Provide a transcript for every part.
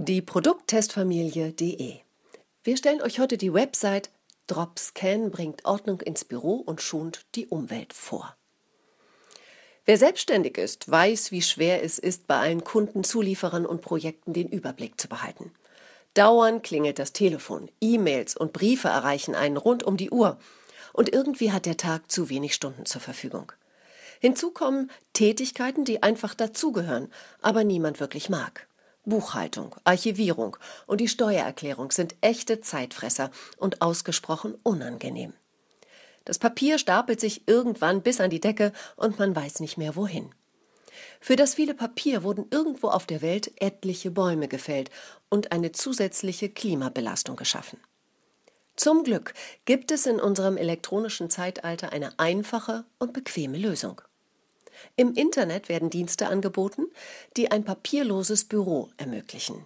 Die Produkttestfamilie.de. Wir stellen euch heute die Website Dropscan bringt Ordnung ins Büro und schont die Umwelt vor. Wer selbstständig ist, weiß, wie schwer es ist, bei allen Kunden, Zulieferern und Projekten den Überblick zu behalten. Dauernd klingelt das Telefon, E-Mails und Briefe erreichen einen rund um die Uhr. Und irgendwie hat der Tag zu wenig Stunden zur Verfügung. Hinzu kommen Tätigkeiten, die einfach dazugehören, aber niemand wirklich mag. Buchhaltung, Archivierung und die Steuererklärung sind echte Zeitfresser und ausgesprochen unangenehm. Das Papier stapelt sich irgendwann bis an die Decke und man weiß nicht mehr wohin. Für das viele Papier wurden irgendwo auf der Welt etliche Bäume gefällt und eine zusätzliche Klimabelastung geschaffen. Zum Glück gibt es in unserem elektronischen Zeitalter eine einfache und bequeme Lösung. Im Internet werden Dienste angeboten, die ein papierloses Büro ermöglichen.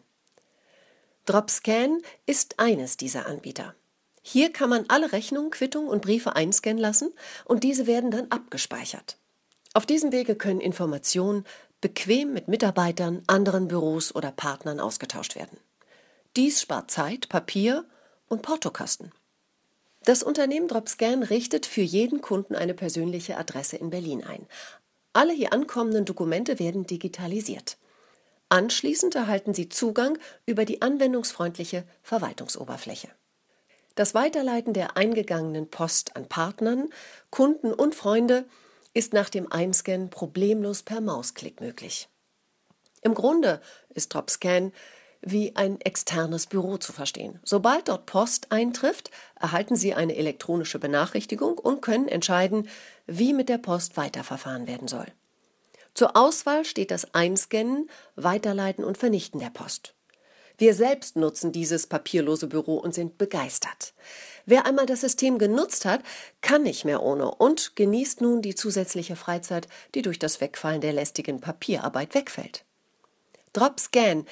Dropscan ist eines dieser Anbieter. Hier kann man alle Rechnungen, Quittungen und Briefe einscannen lassen und diese werden dann abgespeichert. Auf diesem Wege können Informationen bequem mit Mitarbeitern, anderen Büros oder Partnern ausgetauscht werden. Dies spart Zeit, Papier und Portokasten. Das Unternehmen Dropscan richtet für jeden Kunden eine persönliche Adresse in Berlin ein. Alle hier ankommenden Dokumente werden digitalisiert. Anschließend erhalten Sie Zugang über die anwendungsfreundliche Verwaltungsoberfläche. Das Weiterleiten der eingegangenen Post an Partnern, Kunden und Freunde ist nach dem Einscannen problemlos per Mausklick möglich. Im Grunde ist Dropscan wie ein externes Büro zu verstehen. Sobald dort Post eintrifft, erhalten Sie eine elektronische Benachrichtigung und können entscheiden, wie mit der Post weiterverfahren werden soll. Zur Auswahl steht das Einscannen, Weiterleiten und Vernichten der Post. Wir selbst nutzen dieses papierlose Büro und sind begeistert. Wer einmal das System genutzt hat, kann nicht mehr ohne und genießt nun die zusätzliche Freizeit, die durch das Wegfallen der lästigen Papierarbeit wegfällt. DropScan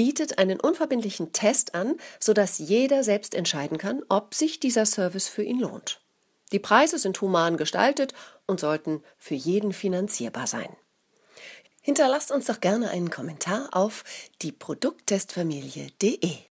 bietet einen unverbindlichen Test an, sodass jeder selbst entscheiden kann, ob sich dieser Service für ihn lohnt. Die Preise sind human gestaltet und sollten für jeden finanzierbar sein. Hinterlasst uns doch gerne einen Kommentar auf die Produkttestfamilie.de.